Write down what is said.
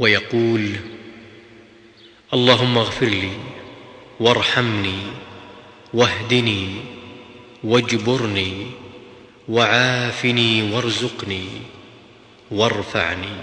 ويقول اللهم اغفر لي وارحمني واهدني واجبرني وعافني وارزقني وارفعني.